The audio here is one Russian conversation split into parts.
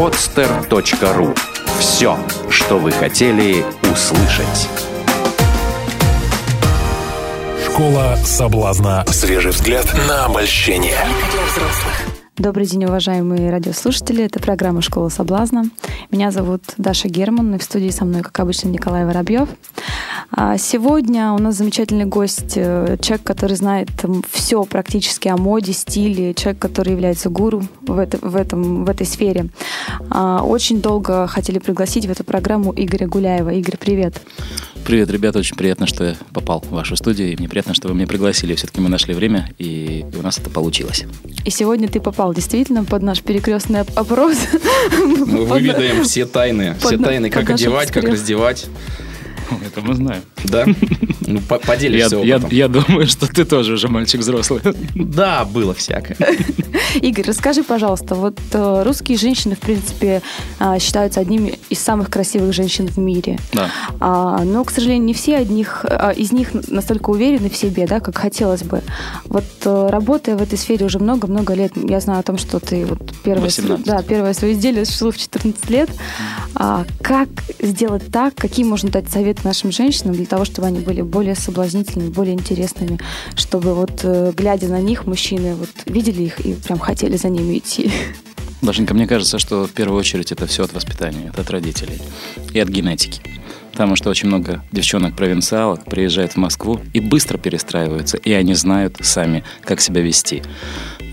podster.ru Все, что вы хотели услышать. Школа соблазна. Свежий взгляд на обольщение. Добрый день, уважаемые радиослушатели. Это программа «Школа соблазна». Меня зовут Даша Герман, и в студии со мной, как обычно, Николай Воробьев. А сегодня у нас замечательный гость, э, человек, который знает все практически о моде, стиле, человек, который является гуру в, это, в, этом, в этой сфере. А, очень долго хотели пригласить в эту программу Игоря Гуляева. Игорь, привет. Привет, ребята, очень приятно, что я попал в вашу студию, и мне приятно, что вы меня пригласили. Все-таки мы нашли время, и у нас это получилось. И сегодня ты попал действительно под наш перекрестный опрос. Мы выведаем все тайны, все тайны, как одевать, как раздевать. Это мы знаем. Да? Ну, поделишься я, я, я думаю, что ты тоже уже мальчик взрослый. Да, было всякое. Игорь, расскажи, пожалуйста, вот э, русские женщины, в принципе, э, считаются одними из самых красивых женщин в мире. Да. А, но, к сожалению, не все одних, а, из них настолько уверены в себе, да, как хотелось бы. Вот э, работая в этой сфере уже много-много лет, я знаю о том, что ты вот первое, 18. да, первое свое изделие сшила в 14 лет. А, как сделать так, какие можно дать советы нашим женщинам для того, чтобы они были более соблазнительными, более интересными, чтобы вот э, глядя на них, мужчины вот видели их и прям хотели за ними идти. Дашенька, мне кажется, что в первую очередь это все от воспитания, это от родителей и от генетики. Потому что очень много девчонок-провинциалок приезжают в Москву и быстро перестраиваются, и они знают сами, как себя вести.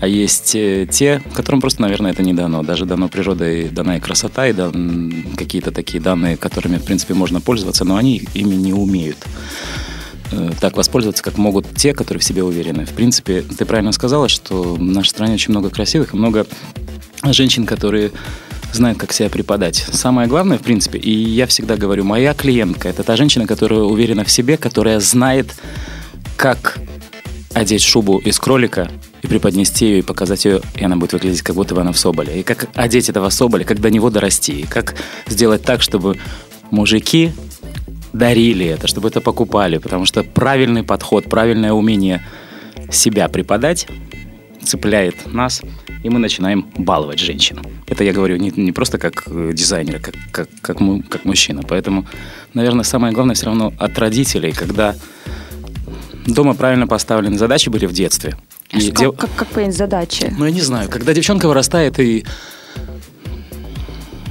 А есть э, те, которым просто, наверное, это не дано. Даже дано природой, дана и красота, и дан, какие-то такие данные, которыми, в принципе, можно пользоваться, но они ими не умеют э, так воспользоваться, как могут те, которые в себе уверены. В принципе, ты правильно сказала, что в нашей стране очень много красивых много женщин, которые знают, как себя преподать. Самое главное, в принципе, и я всегда говорю, моя клиентка – это та женщина, которая уверена в себе, которая знает, как одеть шубу из кролика и преподнести ее и показать ее, и она будет выглядеть, как будто бы она в соболе. И как одеть этого соболя, как до него дорасти. И как сделать так, чтобы мужики дарили это, чтобы это покупали. Потому что правильный подход, правильное умение себя преподать цепляет нас, и мы начинаем баловать женщину. Это я говорю не, не просто как э, дизайнер, как, как, как, мы, как мужчина. Поэтому, наверное, самое главное все равно от родителей, когда дома правильно поставлены задачи были в детстве. А и как, дев... как, как понять задачи? Ну, я не знаю. Когда девчонка вырастает и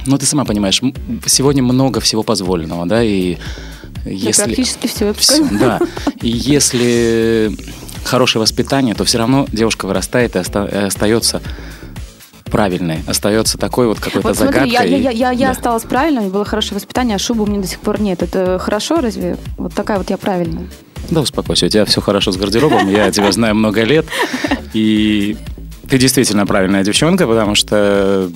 ну, ты сама понимаешь, сегодня много всего позволенного, да, и если... Да, практически все. все да, и если хорошее воспитание, то все равно девушка вырастает и оста- остается правильной, остается такой вот какой-то вот загадкой. Смотри, я, я, я, я да. осталась правильной, было хорошее воспитание, а шубы у меня до сих пор нет. Это хорошо разве? Вот такая вот я правильная. Да, успокойся, у тебя все хорошо с гардеробом, я тебя знаю много лет, и ты действительно правильная девчонка, потому что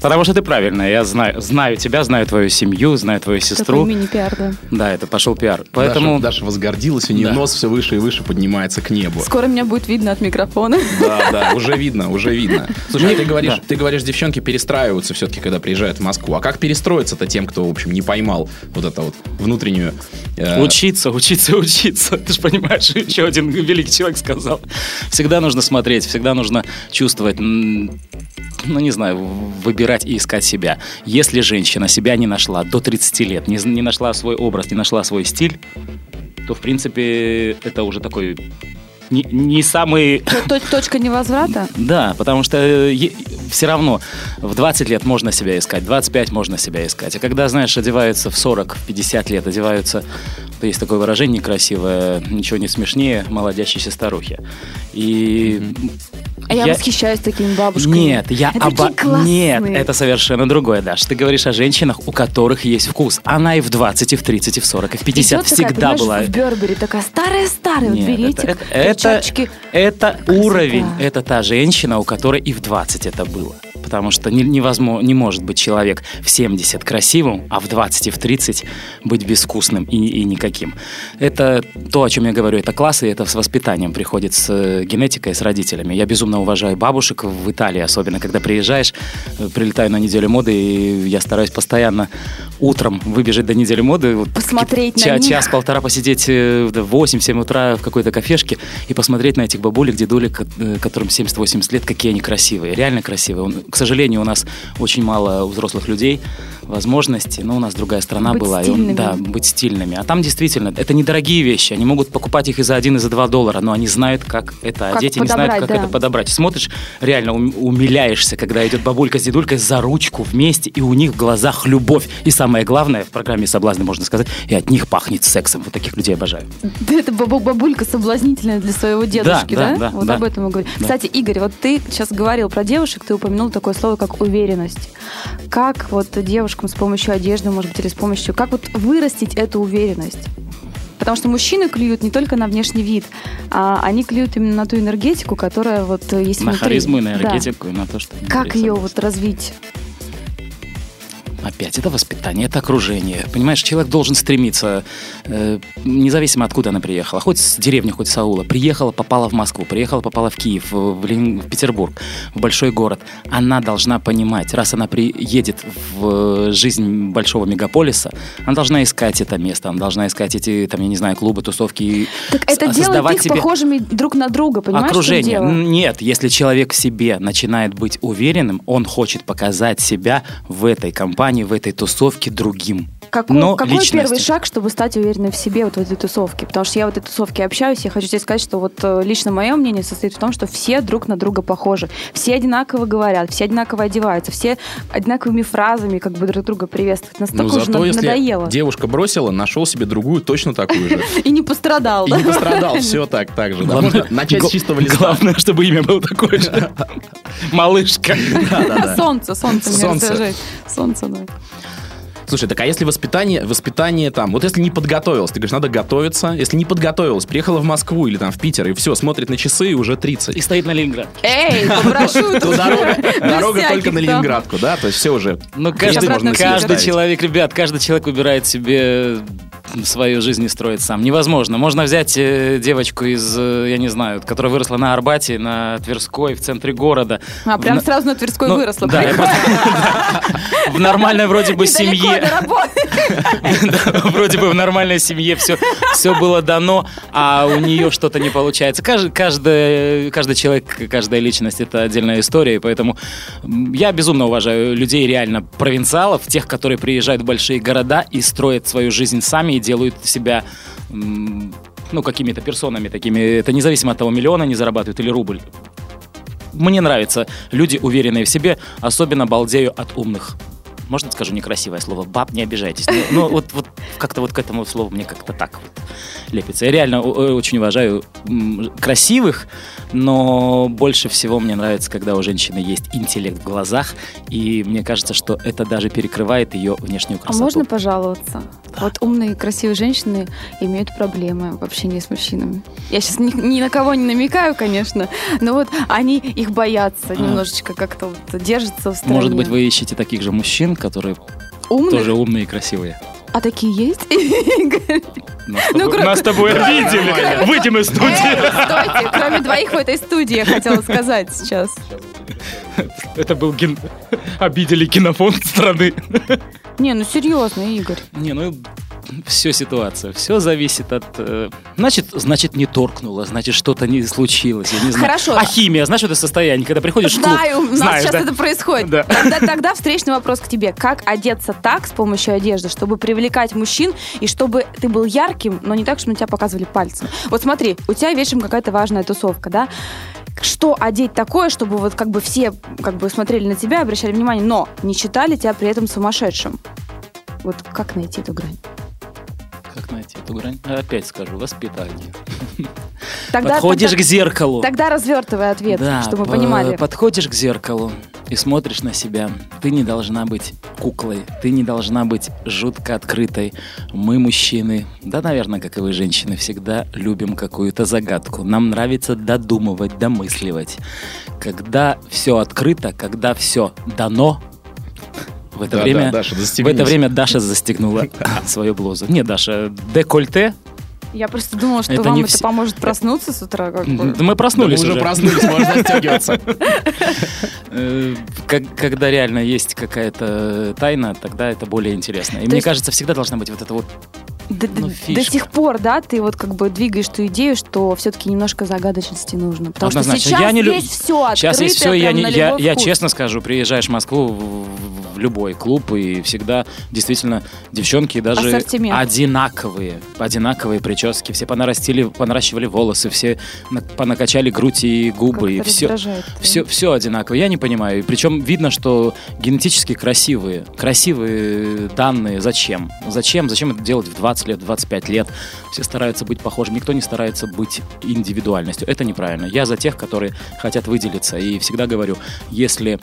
Потому что ты правильная. Я знаю, знаю тебя, знаю твою семью, знаю твою сестру. Такой мини-пиар, да. Да, это пошел пиар. Поэтому... Даша, Даша возгордилась, у нее да. нос все выше и выше поднимается к небу. Скоро меня будет видно от микрофона. Да, да, уже видно, уже видно. Слушай, а ты говоришь, да. ты говоришь, девчонки перестраиваются все-таки, когда приезжают в Москву. А как перестроиться-то тем, кто, в общем, не поймал вот это вот внутреннюю... Э... Учиться, учиться, учиться. Ты же понимаешь, еще один великий человек сказал. Всегда нужно смотреть, всегда нужно чувствовать ну, не знаю, выбирать и искать себя. Если женщина себя не нашла до 30 лет, не, не нашла свой образ, не нашла свой стиль, то, в принципе, это уже такой не, не самый... Точка невозврата? Да, потому что все равно в 20 лет можно себя искать, в 25 можно себя искать. А когда, знаешь, одеваются в 40, в 50 лет, одеваются, то есть такое выражение красивое, ничего не смешнее молодящейся старухи. И а я, я восхищаюсь такими бабушками. Нет, я оба... Нет, это совершенно другое, Даш. Ты говоришь о женщинах, у которых есть вкус. Она и в 20, и в 30, и в 40, и в 50 Идет всегда такая, была. в Бербери такая старая-старая. Вот берите, это, это, это уровень. Это та женщина, у которой и в 20 это было потому что не, невозможно, не может быть человек в 70 красивым, а в 20 и в 30 быть безвкусным и, и никаким. Это то, о чем я говорю, это классы, это с воспитанием приходит с э, генетикой, с родителями. Я безумно уважаю бабушек в Италии, особенно когда приезжаешь, э, прилетаю на неделю моды, и я стараюсь постоянно утром выбежать до недели моды, посмотреть на них. час-полтора посидеть э, в 8-7 утра в какой-то кафешке и посмотреть на этих бабулек, дедулек, которым 70-80 лет, какие они красивые, реально красивые. Он, сожалению, у нас очень мало у взрослых людей возможности, но у нас другая страна Быть была. и стильными. он- да, быть стильными. А там действительно, это недорогие вещи. Они могут покупать их и за один, и за два доллара, но они знают, как это Как одеть, и не знают, как да. это подобрать. Смотришь, реально ум- умиляешься, когда идет бабулька с дедулькой за ручку вместе, и у них в глазах любовь. И самое главное, в программе «Соблазны» можно сказать, и от них пахнет сексом. Вот таких людей обожаю. Да, это бабу- бабулька соблазнительная для своего дедушки, да? да, да, вот да. об этом мы говорим. Да. Кстати, Игорь, вот ты сейчас говорил про девушек, ты упомянул такое слово, как уверенность. Как вот девушкам с помощью одежды, может быть, или с помощью... Как вот вырастить эту уверенность? Потому что мужчины клюют не только на внешний вид, а они клюют именно на ту энергетику, которая вот есть На внутри. харизму и на Да. энергетику, и на то, что... Как ее вот развить? Опять, это воспитание, это окружение. Понимаешь, человек должен стремиться, э, независимо откуда она приехала, хоть с деревни, хоть с аула, приехала, попала в Москву, приехала, попала в Киев, в, в Лен- в Петербург, в большой город. Она должна понимать, раз она приедет в жизнь большого мегаполиса, она должна искать это место, она должна искать эти, там, я не знаю, клубы, тусовки. Так это делает создавать их себе похожими друг на друга, понимаешь? окружение. Нет, если человек в себе начинает быть уверенным, он хочет показать себя в этой компании, в этой тусовке другим. Какой, Но какой личностью. первый шаг, чтобы стать уверенной в себе вот в этой тусовке? Потому что я в этой тусовке общаюсь, я хочу тебе сказать, что вот э, лично мое мнение состоит в том, что все друг на друга похожи. Все одинаково говорят, все одинаково одеваются, все одинаковыми фразами как бы друг друга приветствуют. Настолько Ну, уже зато если надоело. девушка бросила, нашел себе другую точно такую же. И не пострадал, И не пострадал, все так, так же. начать с чистого листа. Главное, чтобы имя было такое же. Малышка. Солнце, солнце Солнце. Солнце, да. Слушай, так а если воспитание, воспитание там, вот если не подготовилась, ты говоришь, надо готовиться, если не подготовилась, приехала в Москву или там в Питер, и все, смотрит на часы, и уже 30. И стоит на Ленинград. Эй, попрошу. То дорога, только на. Ленинградку, да? То есть все уже. Ну, каждый, человек, ребят, каждый человек выбирает себе свою жизнь и строит сам. Невозможно. Можно взять э, девочку из, э, я не знаю, которая выросла на Арбате, на Тверской, в центре города. А, В прям на- сразу на Тверской ну, выросла. да, В нормальной вроде бы семье. Вроде бы в нормальной семье все, все было дано, а у нее что-то не получается. Каждый, каждый, каждый человек, каждая личность это отдельная история, и поэтому я безумно уважаю людей реально провинциалов, тех, которые приезжают в большие города и строят свою жизнь сами делают себя ну, какими-то персонами такими. Это независимо от того, миллиона они зарабатывают или рубль. Мне нравятся люди, уверенные в себе, особенно балдею от умных. Можно скажу некрасивое слово? Баб, не обижайтесь. Ну, ну, вот, вот как-то вот к этому слову мне как-то так вот лепится. Я реально очень уважаю красивых, но больше всего мне нравится, когда у женщины есть интеллект в глазах, и мне кажется, что это даже перекрывает ее внешнюю А красоту. можно пожаловаться? Вот умные, красивые женщины имеют проблемы в общении с мужчинами. Я сейчас ни, ни на кого не намекаю, конечно, но вот они их боятся немножечко как-то вот держатся в стороне. Может быть, вы ищете таких же мужчин, которые умных? тоже умные и красивые. А такие есть? Нас Ну, тобой, нас с тобой обидели. Выйдем из студии. Эй, стойте, кроме двоих в этой студии, я хотела сказать сейчас. Это был ген... Обидели кинофонд страны. Не, ну серьезно, Игорь. Не, ну все ситуация, все зависит от... э, значит, значит, не торкнуло, значит, что-то не случилось, я не знаю. Хорошо. А химия, знаешь, это состояние, когда приходишь в клуб... Знаю, у нас знаешь, сейчас да? это происходит. Да. Тогда, тогда встречный вопрос к тебе. Как одеться так с помощью одежды, чтобы привлекать мужчин, и чтобы ты был ярким, но не так, чтобы на тебя показывали пальцем? Вот смотри, у тебя вечером какая-то важная тусовка, да? Что одеть такое, чтобы вот как бы все как бы смотрели на тебя, обращали внимание, но не считали тебя при этом сумасшедшим? Вот как найти эту грань? Найти эту грань? Опять скажу, воспитание. Тогда, Подходишь тогда, к зеркалу. тогда развертывай ответ, Да, чтобы мы по- понимали. Подходишь к зеркалу и смотришь на себя. Ты не должна быть куклой, ты не должна быть жутко открытой. Мы, мужчины, да, наверное, как и вы, женщины, всегда любим какую-то загадку. Нам нравится додумывать, домысливать. Когда все открыто, когда все дано, в это Да, время... да, Даша, в это время Даша застегнула свою блузу. Не, Даша, декольте. Я просто думала, что Это вам не это все- поможет проснуться с утра. Как бы. Да Мы Да мы проснулись уже проснулись, можно застегиваться. Э, когда реально есть какая-то тайна, тогда это более интересно. И мне кажется, всегда должна быть вот эта вот до, Ну, до сих пор, да, ты вот как бы двигаешь ту идею, что все-таки немножко загадочности нужно. Потому что сейчас Я не лю- есть все Сейчас есть все, я, не, я, я, честно скажу, приезжаешь в Москву в, в любой клуб, и всегда действительно девчонки даже Ассортимент. одинаковые, одинаковые прически, все понарастили, понаращивали волосы, все на- понакачали грудь и губы, и все, все, все одинаково. Я не понимаю. Причем видно, что генетически красивые. Красивые данные. Зачем? Зачем? Зачем это делать в 20 лет, в 25 лет? Все стараются быть похожими. Никто не старается быть индивидуальностью. Это неправильно. Я за тех, которые хотят выделиться. И всегда говорю, если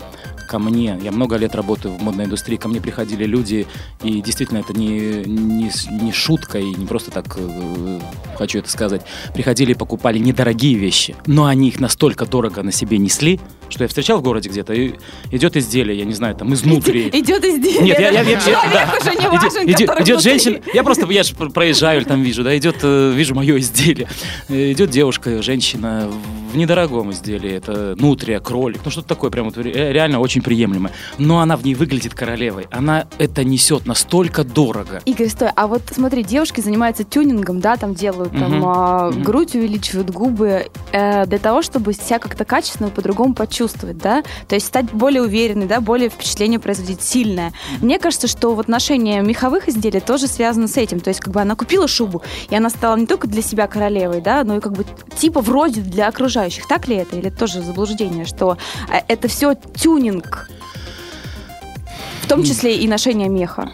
ко мне, я много лет работаю в модной индустрии, ко мне приходили люди, и действительно это не, не, не шутка, и не просто так э, хочу это сказать, приходили и покупали недорогие вещи, но они их настолько дорого на себе несли, что я встречал в городе где-то, и идет изделие, я не знаю, там изнутри. Идет изделие. Нет, я, я, я- я- да. уже не Идет- важен, идет, идет внутри. женщина, я просто, я же проезжаю, там вижу, да, идет, э, вижу мое изделие. Э, Идет девушка, женщина в недорогом изделии, это нутрия, кролик, ну что-то такое прям вот ре- реально очень приемлемое. Но она в ней выглядит королевой, она это несет настолько дорого. Игорь, стой, а вот смотри, девушки занимаются тюнингом, да, там делают там Мгм. а, Мгм. грудь увеличивают губы э, для того, чтобы себя как-то качественно по-другому почувствовать, да, то есть стать более уверенной, да, более впечатление производить сильное. Мне кажется, что вот ношение меховых изделий тоже связано с этим, то есть как бы она купила шубу, и она стала не только для себя королевой, да, но и как бы типа вроде для окружающих. Так ли это? Или это тоже заблуждение, что э, это все тюнинг? В том числе и ношение меха.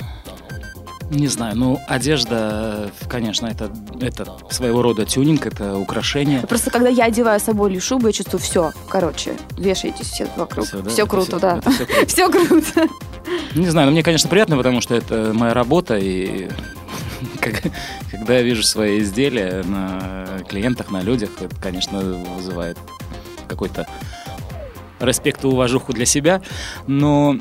Не знаю, ну одежда, конечно, это, это своего рода тюнинг, это украшение. Просто когда я одеваю соболью шубу, я чувствую все. Короче, вешайтесь все вокруг. Все, да? круто, Всё- да. всё круто. Все круто. Не знаю, но мне, конечно, приятно, потому что это моя работа, и как- когда я вижу свои изделия на клиентах, на людях, это, конечно, вызывает какой-то респект и уважуху для себя, но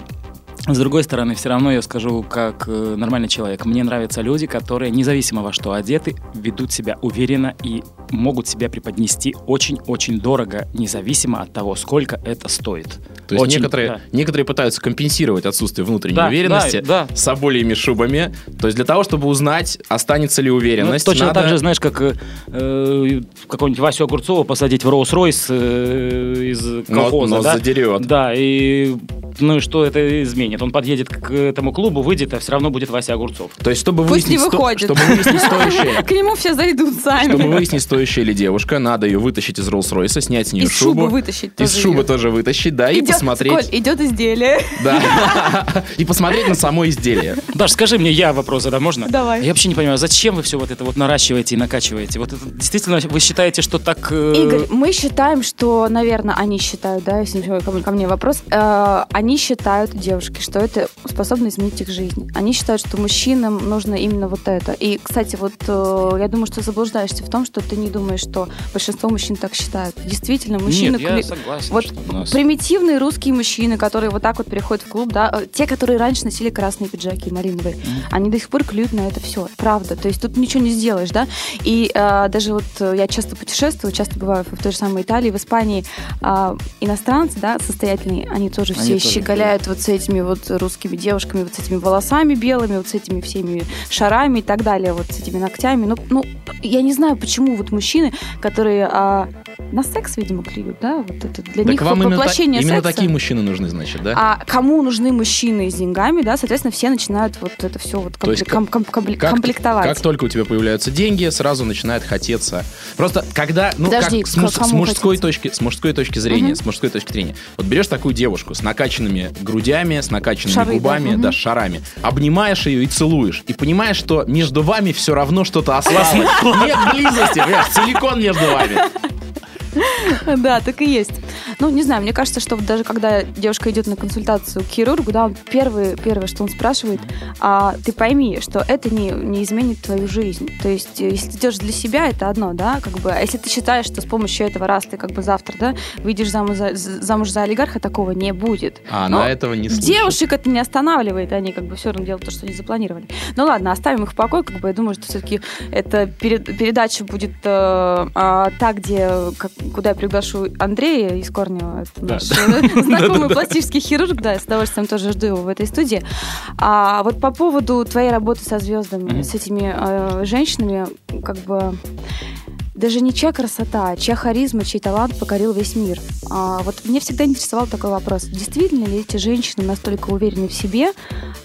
с другой стороны, все равно я скажу, как э, нормальный человек, мне нравятся люди, которые, независимо во что одеты, ведут себя уверенно и могут себя преподнести очень-очень дорого, независимо от того, сколько это стоит. То есть Очень, некоторые, да. некоторые пытаются компенсировать отсутствие внутренней Да, уверенности да, да. собольями шубами. То есть для того, чтобы узнать, останется ли уверенность, Ну, точно надо- так же, знаешь, как э, э, какого-нибудь Васю Огурцова посадить в Роуз-Ройс э, из Но- колхоза, но да? задерет. Да, и ну и что это изменит? Он подъедет к этому клубу, выйдет, а все равно будет Вася Огурцов. То есть, чтобы Пусть не выяснить, сто- чтобы выяснить стоящее, К нему все зайдут сами. чтобы выяснить, стоящая ли девушка, надо ее вытащить из Роллс-Ройса, снять с нее Из шубу. вытащить Из шубы тоже вытащить, да, и посмотреть. Коль, идет изделие. Да. И посмотреть на само изделие. Даш, скажи мне, я вопрос задам, можно? Давай. Я вообще не понимаю, зачем вы все вот это вот наращиваете и накачиваете? Вот это действительно вы считаете, что так... э, Игорь, мы считаем, что, наверное, они считают, да, если ко мне, ко мне вопрос, э, они считают, девушки, что это способно изменить их жизнь. Они считают, что мужчинам нужно именно вот это. И, кстати, вот э, я думаю, что заблуждаешься в том, что ты не думаешь, что большинство мужчин так считают. Действительно, мужчины... Нет, я согласен. Вот нас- примитивные русские мужчины, которые вот так вот переходят в клуб, да, э, те, которые раньше носили красные пиджаки малиновые, они до сих пор клюют на это все, правда. То есть тут ничего не сделаешь, да. И э, даже вот э, я часто путешествую, часто бываю в той же самой Италии, в Испании, а, иностранцы, да, состоятельные, они тоже Они все тоже щеголяют вот с этими вот русскими девушками, вот с этими волосами белыми, вот с этими всеми шарами и так далее, вот с этими ногтями. Ну, ну я не знаю, почему вот мужчины, которые а, на секс, видимо, клюют, да, вот это для них Так вам именно, та- воплощение именно секса. такие мужчины нужны, значит, да? А кому нужны мужчины с деньгами, да, соответственно, все начинают вот это все вот компле- ком- ком- компле- Как, комплектовать. как только у тебя появляются деньги, сразу начинает хотеться. Просто когда, ну, Подожди, как с, с мужской точки, с мужской точки зрения, Мгм. с мужской точки зрения, вот берешь такую девушку с накачанными грудями, с накачанными Шары, да, губами, мгм. да, с шарами, обнимаешь ее и целуешь, и понимаешь, что между вами все равно что-то осталось. Нет близости, понимаешь, силикон между вами. Да, так и есть. Ну, не знаю, мне кажется, что даже когда девушка идет на консультацию к хирургу, да, он первый, первое, что он спрашивает, а ты пойми, что это не, не изменит твою жизнь. То есть, э, если ты делаешь для себя, это одно, да, как бы, а если ты считаешь, что с помощью этого раз ты как бы завтра, да, выйдешь замуж за, за- замуж за олигарха, такого не будет. А Но она этого не слышит. Девушек это не останавливает, они как бы все равно делают то, что они запланировали. Ну ладно, оставим их в покое, как бы я думаю, что все-таки эта перед- передача будет э, а, та, где как- куда я приглашу Андрея из Корн Корнева. Это наш знакомый пластический хирург, да, с удовольствием тоже жду его в этой студии. А вот по поводу твоей работы со звездами, с этими э, женщинами, как бы даже не чья красота, а чья харизма, чей талант покорил весь мир. А, вот мне всегда интересовал такой вопрос. Действительно ли эти женщины настолько уверены в себе,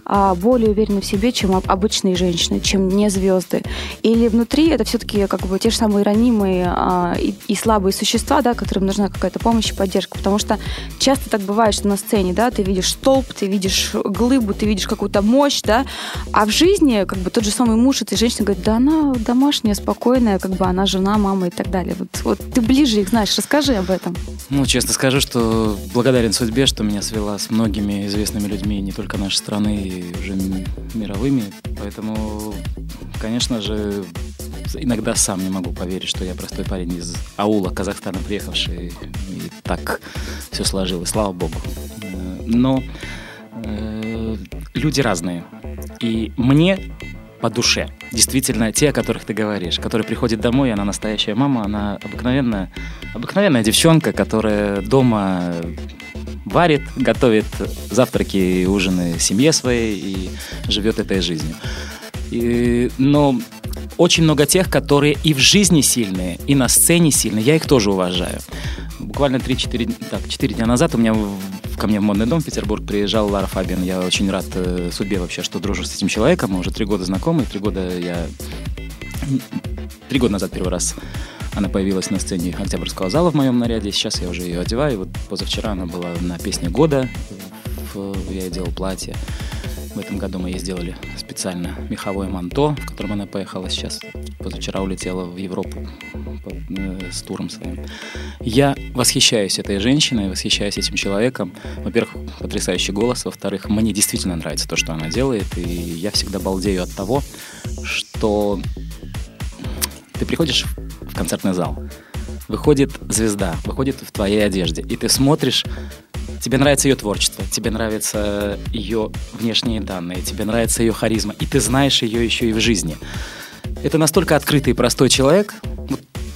а, более уверены в себе, чем обычные женщины, чем не звезды? Или внутри это все-таки как бы те же самые ранимые а, и, и слабые существа, да, которым нужна какая-то помощь и поддержка? Потому что часто так бывает, что на сцене, да, ты видишь столб, ты видишь глыбу, ты видишь какую-то мощь, да, а в жизни как бы тот же самый муж этой женщины говорит, да она домашняя, спокойная, как бы она жена, мама и так далее. Вот, вот ты ближе их знаешь, расскажи об этом. Ну, честно скажу, что благодарен судьбе, что меня свела с многими известными людьми не только нашей страны, и уже мировыми. Поэтому, конечно же, иногда сам не могу поверить, что я простой парень из аула Казахстана приехавший, и так все сложилось, слава богу. Э, но э, люди разные. И мне по душе. Действительно, те, о которых ты говоришь, которые приходят домой, она настоящая мама, она обыкновенная, обыкновенная девчонка, которая дома варит, готовит завтраки и ужины семье своей и живет этой жизнью. И, но очень много тех, которые и в жизни сильные, и на сцене сильные. Я их тоже уважаю. Буквально 3-4 так, 4 дня назад у меня ко мне в модный дом в Петербург приезжал Лара Фабиан. Я очень рад э, судьбе вообще, что дружу с этим человеком. Мы уже три года знакомы. Три года я... Три года назад первый раз она появилась на сцене Октябрьского зала в моем наряде. Сейчас я уже ее одеваю. Вот позавчера она была на песне года. Я делал платье. В этом году мы ей сделали специально меховое манто, в котором она поехала сейчас. Позавчера улетела в Европу э, с туром своим. Я восхищаюсь этой женщиной, восхищаюсь этим человеком. Во-первых, потрясающий голос. Во-вторых, мне действительно нравится то, что она делает. И я всегда балдею от того, что ты приходишь в концертный зал, выходит звезда, выходит в твоей одежде, и ты смотришь тебе нравится ее творчество, тебе нравятся ее внешние данные, тебе нравится ее харизма, и ты знаешь ее еще и в жизни. Это настолько открытый и простой человек.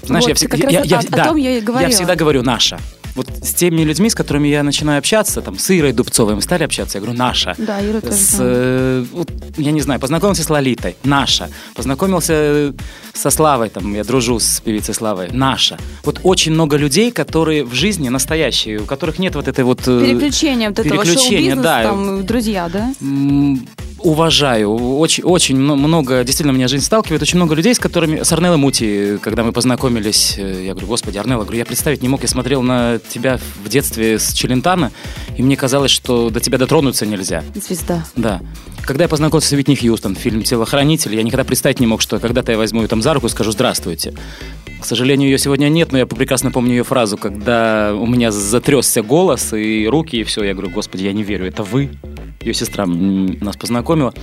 знаешь, вот, я всегда, я, я, о, да, о том я и говорила. Я всегда говорю наша вот с теми людьми, с которыми я начинаю общаться, там, с Ирой Дубцовой мы стали общаться, я говорю, наша. Да, Ира тоже. С, э, вот, я не знаю, познакомился с Лолитой, наша. Познакомился со Славой, там, я дружу с певицей Славой, наша. Вот очень много людей, которые в жизни настоящие, у которых нет вот этой вот... Э, переключения вот этого переключения, да. там, друзья, да? Уважаю. Очень, очень много, действительно, меня жизнь сталкивает. Очень много людей, с которыми... С Арнеллой Мути, когда мы познакомились, э, я говорю, господи, Арнелла, говорю, я представить не мог. Я смотрел на тебя в детстве с Челентана, и мне казалось, что до тебя дотронуться нельзя. Звезда. Да. Когда я познакомился с Витни Хьюстон, фильм «Телохранитель», я никогда представить не мог, что когда-то я возьму ее там за руку и скажу «Здравствуйте». К сожалению, ее сегодня нет, но я прекрасно помню ее фразу, когда у меня затрясся голос и руки, и все. Я говорю, господи, я не верю, это вы? Ее сестра нас познакомила.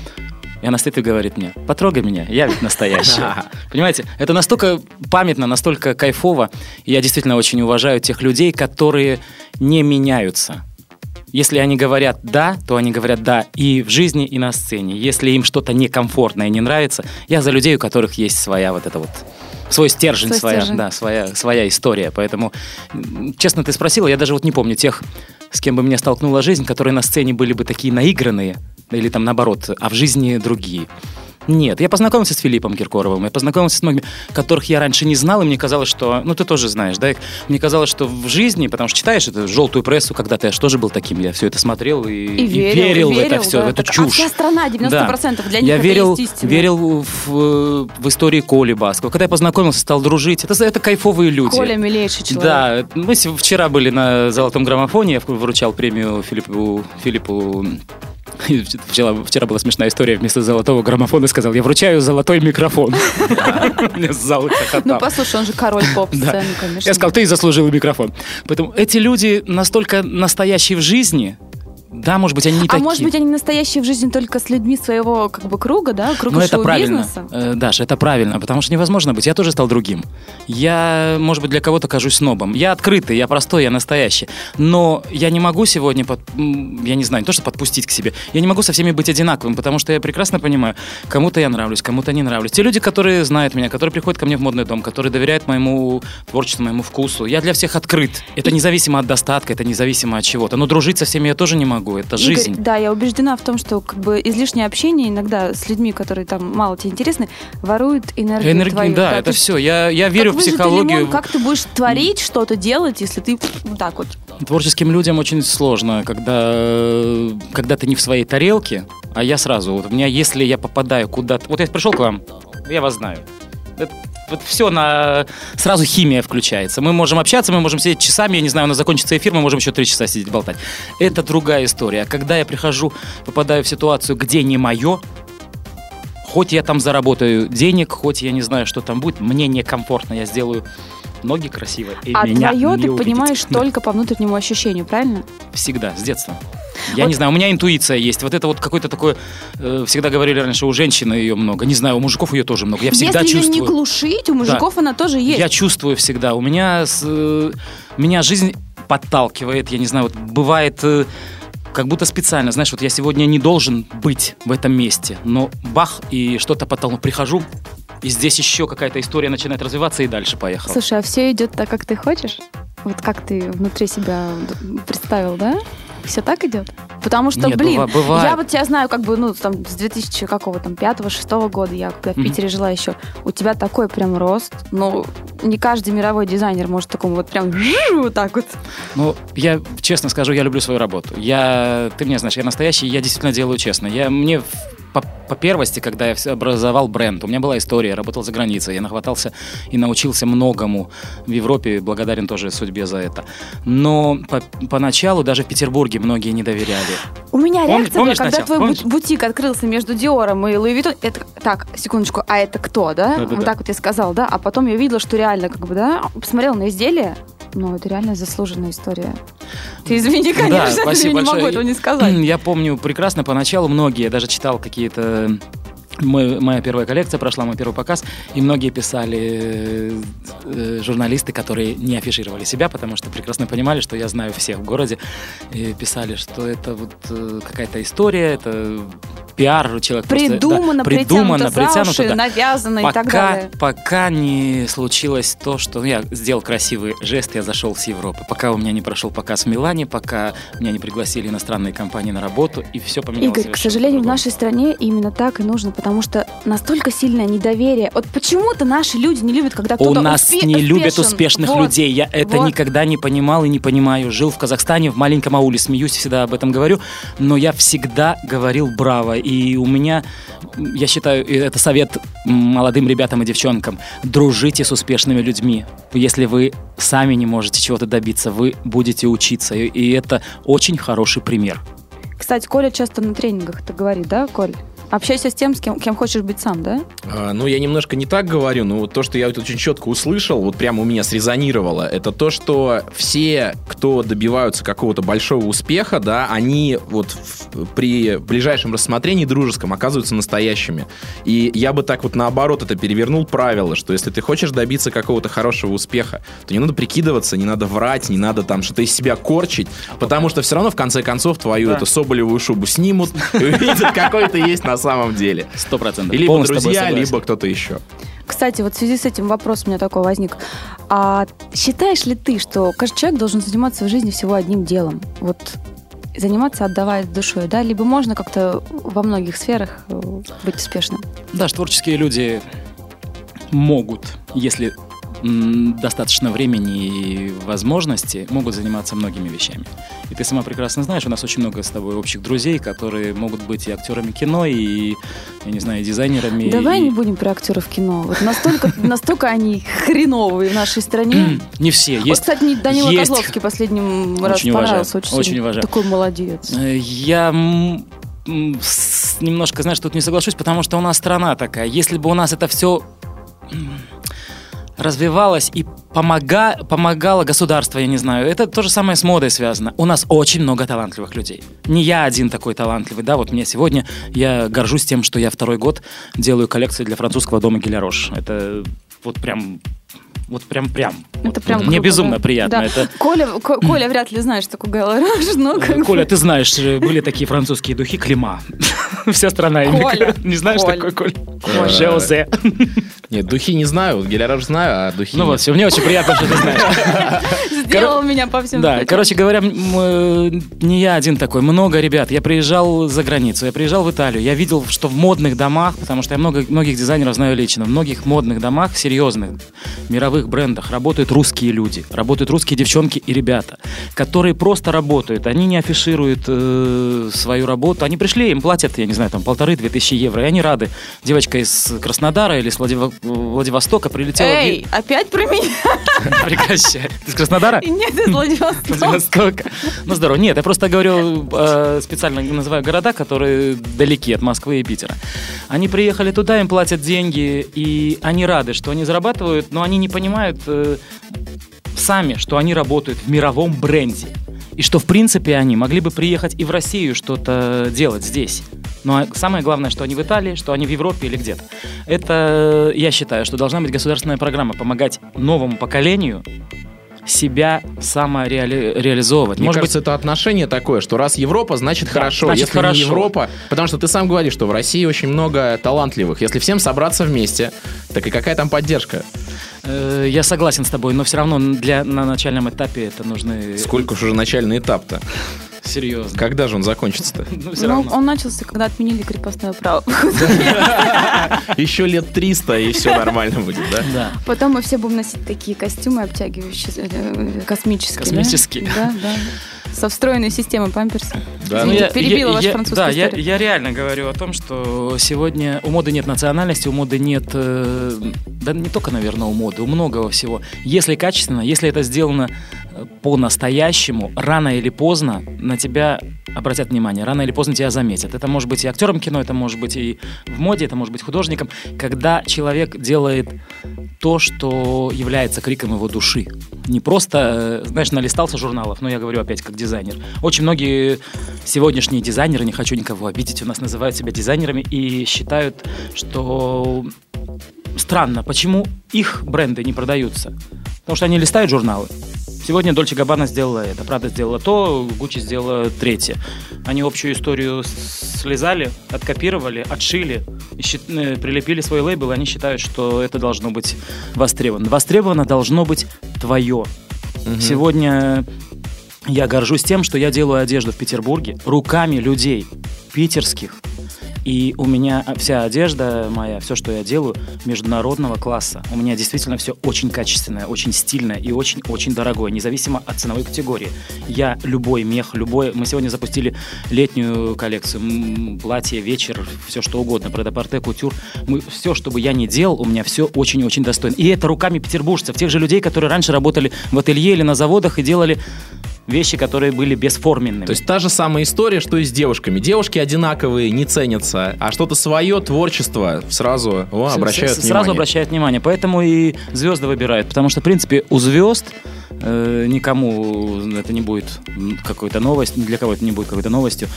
И она стоит и говорит мне, потрогай меня, я ведь настоящий. Понимаете, это настолько памятно, настолько кайфово. И я действительно очень уважаю тех людей, которые не меняются. Если они говорят «да», то они говорят «да» и в жизни, и на сцене. Если им что-то некомфортно и не нравится, я за людей, у которых есть своя вот эта вот свой стержень, свой своя, стержень. да, своя, своя история. Поэтому, честно, ты спросила, я даже вот не помню тех, с кем бы меня столкнула жизнь, которые на сцене были бы такие наигранные, или там наоборот, а в жизни другие. Нет, я познакомился с Филиппом Киркоровым, я познакомился с многими, которых я раньше не знал, и мне казалось, что, ну ты тоже знаешь, да, мне казалось, что в жизни, потому что читаешь эту желтую прессу, когда-то я же тоже был таким, я все это смотрел и, и, и верил, верил, в это все, да, в эту так, чушь. А вся страна, 90% да. для них я это верил, есть верил в, в истории Коли Баскова. Когда я познакомился, стал дружить, это, это кайфовые люди. Коля милейший человек. Да, мы вчера были на Золотом граммофоне, я вручал премию Филиппу, Филиппу Вчера, вчера была смешная история. Вместо золотого граммофона сказал, я вручаю золотой микрофон. Ну, послушай, он же король поп-сцены, конечно. Я сказал, ты заслужил микрофон. Поэтому эти люди настолько настоящие в жизни, Да, может быть, они не а такие. может быть, они настоящие в жизни только с людьми своего как бы круга, да, круга Ну, это правильно. шоу-бизнеса? Э, Даша, это правильно, потому что невозможно быть. Я тоже стал другим. Я, может быть, для кого-то кажусь снобом. Я открытый, я простой, я настоящий. Но я не могу сегодня, под- я не знаю, не то, что подпустить к себе. Я не могу со всеми быть одинаковым, потому что я прекрасно понимаю, кому-то я нравлюсь, кому-то не нравлюсь. Те люди, которые знают меня, которые приходят ко мне в модный дом, которые доверяют моему творчеству, моему вкусу, я для всех открыт. Это независимо от достатка, это независимо от чего-то. Но дружить со всеми я тоже не могу. Это Игорь, жизнь. да, я убеждена в том, что как бы излишнее общение иногда с людьми, которые там мало тебе интересны, ворует энергию Энергия, твою. да, то это есть все. Я, я верю как в психологию. лимон, как ты будешь творить, что-то делать, если ты вот так вот. Творческим людям очень сложно, когда, когда ты не в своей тарелке, а я сразу, вот у меня, если я попадаю куда-то, вот я пришел к вам, я вас знаю. Вот все на сразу химия включается. Мы можем общаться, мы можем сидеть часами, я не знаю, у нас закончится эфир, мы можем еще три часа сидеть болтать. Это другая история. А когда я прихожу, попадаю в ситуацию, где не мое, хоть я там заработаю денег, хоть я не знаю, что там будет, мне некомфортно, я сделаю ноги красиво. И а меня твое ты увидите. понимаешь Да. только по внутреннему ощущению, правильно? Всегда, с детства. Я Вот- не знаю, у меня интуиция есть. Вот это вот какое-то такое... э, всегда говорили раньше, у женщины ее много. Не знаю, у мужиков ее тоже много. Я всегда Если ее чувствую. не глушить, у мужиков она тоже есть. Я чувствую всегда. У меня, с, э, меня жизнь подталкивает. Я не знаю, вот бывает... э, как будто специально, знаешь, вот я сегодня не должен быть в этом месте, но бах, и что-то потолкнул. Прихожу, и здесь еще какая-то история начинает развиваться, и дальше поехал. Слушай, а все идет так, как ты хочешь? Вот как ты внутри себя представил, да? Все так идет? Потому что, Нет, блин, быва- бывает. я вот тебя знаю, как бы, ну, там, с 2000 какого там, пятого, шестого года, я когда в. Питере жила еще, у тебя такой прям рост, ну, не каждый мировой дизайнер может такому вот прям вот так вот. Ну, я честно скажу, я люблю свою работу. Я, ты меня знаешь, я настоящий, я действительно делаю честно. Я мне по, по первости, когда я образовал бренд, у меня была история, я работал за границей, я нахватался и научился многому в Европе, благодарен тоже судьбе за это. Но по- поначалу даже в Петербурге многие не доверяли. У меня реакция помнишь была, когда начало? твой Помнишь? бут- бутик открылся между Диором и Луи Виттон. Это, так, секундочку, а это кто, да? Да-да-да. Вот так вот я сказала, да? А потом я увидела, что реально, как бы, да, посмотрела на изделие, ну, это реально заслуженная история. Ты извини, Да, конечно, я спасибо не могу большое. этого не сказать. Я помню прекрасно поначалу многие, я даже читал какие-то мы- моя первая коллекция прошла, мой первый показ, и многие писали э, э, журналисты, которые не афишировали себя, потому что прекрасно понимали, что я знаю всех в городе, и писали, что это вот э, какая-то история, это пиар, человек просто- да, Придумано, придумано, притянуто за уши, да. навязано и так Пока, далее. пока не случилось то, что ну, я сделал красивый жест, я зашел с Европы. Пока у меня не прошел показ в Милане, пока меня не пригласили иностранные компании на работу, и все поменялось. Игорь, к сожалению, в нашей стране именно так и нужно, потому что настолько сильное недоверие. Вот почему-то наши люди не любят, когда У кто-то нас успе- не любят успешен. успешных Вот. людей. Я это вот. никогда не понимал и не понимаю. Жил в Казахстане, в маленьком ауле, смеюсь, всегда об этом говорю. Но я всегда говорил браво. И у меня, я считаю, это совет молодым ребятам и девчонкам. Дружите с успешными людьми. Если вы сами не можете чего-то добиться, вы будете учиться. И, и это очень хороший пример. Кстати, Коля часто на тренингах это говорит, да, Коль? Общайся с тем, с кем, кем хочешь быть сам, да? А, Ну, я немножко не так говорю, но вот то, что я вот очень четко услышал, вот прямо у меня срезонировало, это то, что все, кто добиваются какого-то большого успеха, да, они вот в- при ближайшем рассмотрении дружеском оказываются настоящими. И я бы так вот наоборот это перевернул правило, что если ты хочешь добиться какого-то хорошего успеха, то не надо прикидываться, не надо врать, не надо там что-то из себя корчить, потому что все равно в конце концов твою Да. эту соболевую шубу снимут и увидят, какой ты есть на самом деле. Сто процентов. Либо Полностью друзья, либо кто-то еще. Кстати, вот в связи с этим вопрос у меня такой возник. А считаешь ли ты, что каждый человек должен заниматься в жизни всего одним делом? Вот заниматься, отдавая душой, да? Либо можно как-то во многих сферах э, быть успешным? Да, творческие люди могут, если достаточно времени и возможностей, могут заниматься многими вещами. И ты сама прекрасно знаешь, у нас очень много с тобой общих друзей, которые могут быть и актерами кино, и, я не знаю, и дизайнерами. Давай и- не будем про актеров кино. Вот настолько, настолько они хреновые в нашей стране. Не все. Есть, кстати, Данила есть- Козловский последним раз понравился. Очень, очень уважаю. Такой молодец. Э, Я немножко, знаешь, тут не соглашусь, потому что у нас страна такая. Если бы у нас это все развивалась и помога, помогало государство, я не знаю. Это то же самое с модой связано. У нас очень много талантливых людей. Не я один такой талантливый, да, вот мне сегодня, я горжусь тем, что я второй год делаю коллекции для французского дома Гелярош. Это вот прям вот прям прям. Это Вот прям Мне круто, безумно да. приятно. Да. Это Коля, Ко- Коля вряд ли знаешь такую Галараж, но как бы- Коля, ты знаешь, э, были такие французские духи Клима. Вся страна ими. Коля. Не знаешь Коля. такой? Коля. Жозе. Нет, духи не знаю, геляраж знаю, а духи Ну вот, все, мне очень приятно, что ты знаешь. сделал меня по всем Да, короче говоря, э, не я один такой, много ребят. Я приезжал за границу, я приезжал в Италию, я видел, что в модных домах, потому что я много, многих дизайнеров знаю лично, в многих модных домах, серьезных, мировых брендах работают русские люди, работают русские девчонки и ребята, которые просто работают, они не афишируют э, свою работу, они пришли, им платят, я не знаю, там полторы-две тысячи евро, и они рады. Девочка из Краснодара или из Владиво- Владивостока прилетела... в Эй, опять про меня? Прекращай. Ты из Краснодара? Нет, из Владивостока. Владивостока. Ну, здорово. Нет, я просто говорю, э, специально называю города, которые далеки от Москвы и Питера. Они приехали туда, им платят деньги, и они рады, что они зарабатывают, но они не понимают э, сами, что они работают в мировом бренде. И что, в принципе, они могли бы приехать и в Россию что-то делать здесь. Но самое главное, что они в Италии, что они в Европе или где-то. Это, я считаю, что должна быть государственная программа помогать новому поколению себя самореализовывать. Мне Может кажется, это отношение такое, что раз Европа, значит хорошо. значит Если хорошо. не Европа, потому что ты сам говоришь, что в России очень много талантливых. Если всем собраться вместе, так и какая там поддержка? Э, Я согласен с тобой, но все равно для, на начальном этапе это нужны... Сколько уж уже начальный этап-то? Серьезно. Когда же он закончится-то? Ну, все Ну, он начался, когда отменили крепостное право. Еще лет 300, и все нормально будет, да? Да. Потом мы все будем носить такие костюмы обтягивающие, э, космические. да? Космические. Да, да. Со встроенной системой памперса. Да, Извините, ну, перебила вашу я- французскую Да, я, историю. я реально говорю о том, что сегодня у моды нет национальности, у моды нет... э, да не только, наверное, у моды, у многого всего. Если качественно, если это сделано по-настоящему, рано или поздно на тебя обратят внимание, рано или поздно тебя заметят. Это может быть и актером кино, это может быть и в моде, это может быть художником. Когда человек делает то, что является криком его души. Не просто, э, знаешь, налистался журналов, но я говорю опять как дизайнер. Очень многие сегодняшние дизайнеры, не хочу никого обидеть, у нас называют себя дизайнерами и считают, что странно, почему их бренды не продаются. Потому что они листают журналы. Сегодня Дольче Габбана сделала это, Прада сделала то, Гуччи сделала третье. Они общую историю слезали, откопировали, отшили, щи- э, прилепили свой лейбл, и они считают, что это должно быть востребовано. Востребовано должно быть твое. Сегодня я горжусь тем, что я делаю одежду в Петербурге руками людей питерских. И у меня вся одежда моя, все, что я делаю, международного класса. У меня действительно все очень качественное, очень стильное и очень-очень дорогое, независимо от ценовой категории. Я любой мех, любой... Мы сегодня запустили летнюю коллекцию. Платье, вечер, все что угодно. Предапорте, кутюр. Мы, все, что бы я ни делал, у меня все очень-очень достойно. И это руками петербуржцев, тех же людей, которые раньше работали в ателье или на заводах и делали вещи, которые были бесформенными. То есть та же самая история, что и с девушками. Девушки одинаковые, не ценятся, а что-то свое творчество сразу о, С- обращают с- внимание. Сразу обращают внимание. Поэтому и звезды выбирают. Потому что, в принципе, у звезд э, никому это не будет какой-то новость, для кого это не будет какой-то новостью.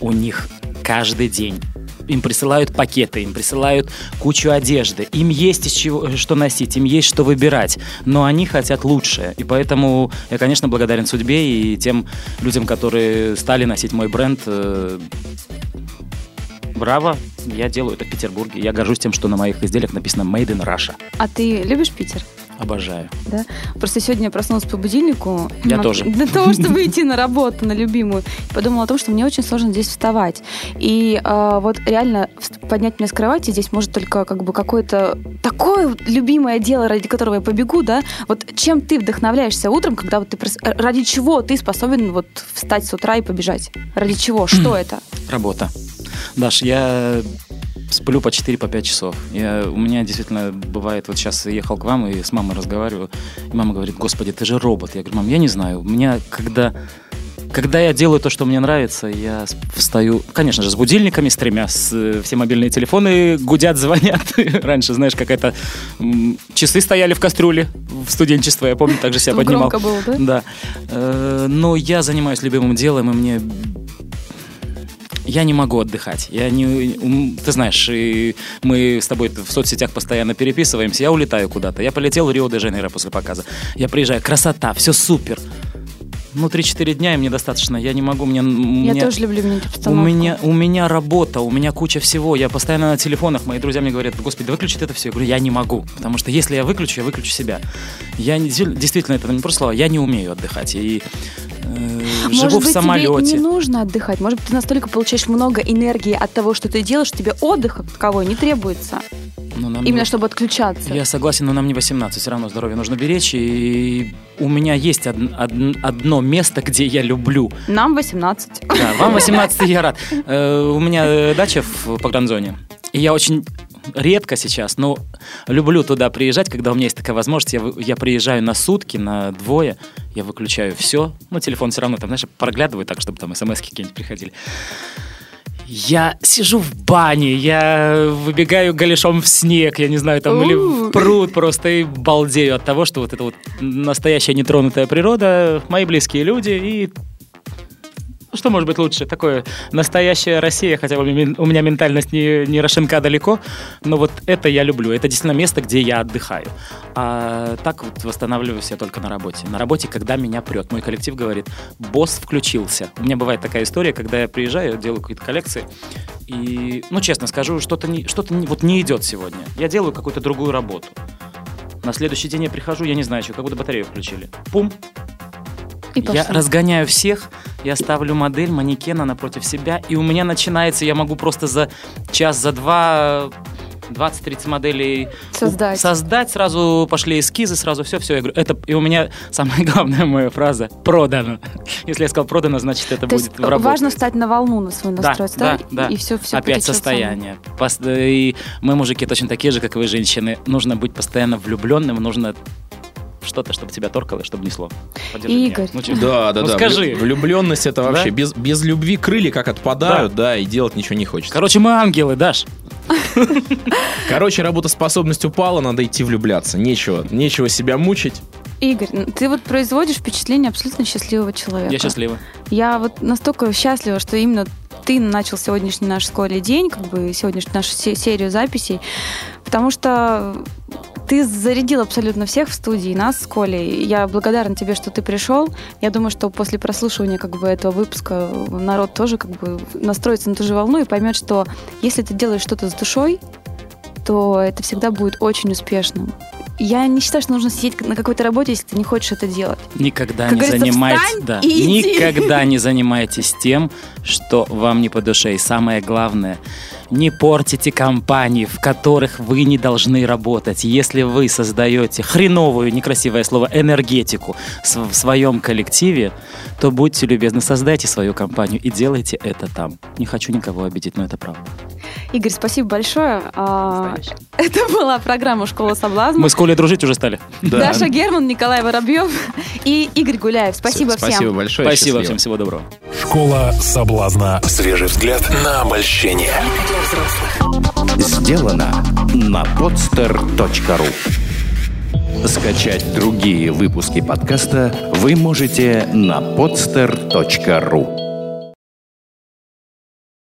У них каждый день им присылают пакеты, им присылают кучу одежды, им есть из чего, что носить, им есть что выбирать, но они хотят лучшее. И поэтому я, конечно, благодарен судьбе и тем людям, которые стали носить мой бренд. э, Браво, я делаю это в Петербурге. Я горжусь тем, что на моих изделиях написано Made in Russia. А ты любишь Питер? Обожаю. Да? Просто сегодня я проснулась по будильнику. Я на- тоже. Для того, чтобы идти на работу, на любимую. Подумала о том, что мне очень сложно здесь вставать. И э, вот реально поднять меня с кровати здесь может только как бы какое-то такое любимое дело, ради которого я побегу, да? Вот чем ты вдохновляешься утром, когда вот ты... прос- Ради чего ты способен вот встать с утра и побежать? Ради чего? Что это? Работа. Даш, я сплю по 4-5 по часов. Я, у меня действительно бывает, вот сейчас ехал к вам и с мамой разговариваю, и мама говорит, господи, ты же робот. Я говорю, мам, я не знаю, у меня когда Когда я делаю то, что мне нравится, я встаю, конечно же, с будильниками, с тремя, с, э, все мобильные телефоны гудят, звонят. Раньше, знаешь, какая-то часы стояли в кастрюле в студенчество, я помню, так же себя поднимал. громко было, да? Да. Э, Но я занимаюсь любимым делом, и мне я не могу отдыхать. Я не, ты знаешь, и мы с тобой в соцсетях постоянно переписываемся. Я улетаю куда-то. Я полетел в Рио-де-Жанейро после показа. Я приезжаю, красота, все супер. Ну, 3-4 дня и мне достаточно. Я не могу, мне... Я мне- тоже люблю менять у обстановку. меня, у меня работа, у меня куча всего. Я постоянно на телефонах. Мои друзья мне говорят, господи, да выключи это все. Я говорю, я не могу. Потому что если я выключу, я выключу себя. Я не- действительно, это не просто слова, я не умею отдыхать. И э, Может живу быть, в самолете. тебе не нужно отдыхать. Может быть, ты настолько получаешь много энергии от того, что ты делаешь, тебе отдыха таковой не требуется. Ну, нам Именно не- чтобы отключаться. Я согласен, но нам не 18, все равно здоровье нужно беречь. И у меня есть од- од- одно место, где я люблю. Нам 18. Да, вам 18 я рад. Э, У меня э, дача в погранзоне. И я очень редко сейчас, но люблю туда приезжать, когда у меня есть такая возможность. Я, я приезжаю на сутки, на двое, я выключаю все. Ну, телефон все равно там, знаешь, проглядываю так, чтобы там смс какие-нибудь приходили. Я сижу в бане, я выбегаю голышом в снег, я не знаю, там, или в пруд просто и балдею от того, что вот это вот настоящая нетронутая природа, мои близкие люди и что может быть лучше? Такое настоящая Россия, хотя у меня, у меня ментальность не, не Рошенка далеко, но вот это я люблю. Это действительно место, где я отдыхаю. А так вот восстанавливаюсь я только на работе. На работе, когда меня прет. Мой коллектив говорит, босс включился. У меня бывает такая история, когда я приезжаю, делаю какие-то коллекции, и, ну, честно скажу, что-то не, что-то не, вот не идет сегодня. Я делаю какую-то другую работу. На следующий день я прихожу, я не знаю, что, как будто батарею включили. Пум, И я пошло. разгоняю всех, я ставлю модель манекена напротив себя, и у меня начинается, я могу просто за час, за два 20-30 моделей Создать. создать, сразу пошли эскизы, сразу все, все. Я говорю, это, и у меня самая главная моя фраза продано. Если я сказал продано, значит это То будет в работе. важно встать на волну на свой Да, настрой, да, да. И все, все Опять состояние. И мы, мужики, точно такие же, как и вы, женщины. Нужно быть постоянно влюбленным, нужно что-то, чтобы тебя торкало, чтобы несло. Поддержи меня. Игорь. Ну, чё? Да, да, Ну, да. скажи. Влю- Влюбленность это вообще Да? без, без любви крылья как отпадают, да. и делать ничего не хочется. Короче, мы ангелы, Даш. Короче, работоспособность упала, надо идти влюбляться. Нечего, нечего себя мучить. Игорь, ну, ты вот производишь впечатление абсолютно счастливого человека. Я счастлива. Я вот настолько счастлива, что именно ты начал сегодняшний наш школьный день, как бы сегодняшнюю нашу се- серию записей, потому что ты зарядил абсолютно всех в студии, нас с Колей. Я благодарна тебе, что ты пришел. Я думаю, что после прослушивания как бы этого выпуска народ тоже как бы настроится на ту же волну и поймет, что если ты делаешь что-то с душой, то это всегда будет очень успешным. Я не считаю, что нужно сидеть на какой-то работе, если ты не хочешь это делать. Никогда Как не занимайтесь, да, иди. никогда не занимайтесь тем, что вам не по душе. И самое главное, не портите компании, в которых вы не должны работать. Если вы создаете хреновую, некрасивое слово, энергетику в своем коллективе, то будьте любезны, создайте свою компанию и делайте это там. Не хочу никого обидеть, но это правда. Игорь, спасибо большое. А, Это была программа «Школа соблазна». Мы с Колей дружить уже стали. Даша Герман, Николай Воробьев и Игорь Гуляев. Спасибо всем. Спасибо большое. Спасибо счастливо. всем, всего доброго. Школа соблазна. Свежий взгляд на обольщение. Сделано на podster.ru Скачать другие выпуски подкаста вы можете на podster.ru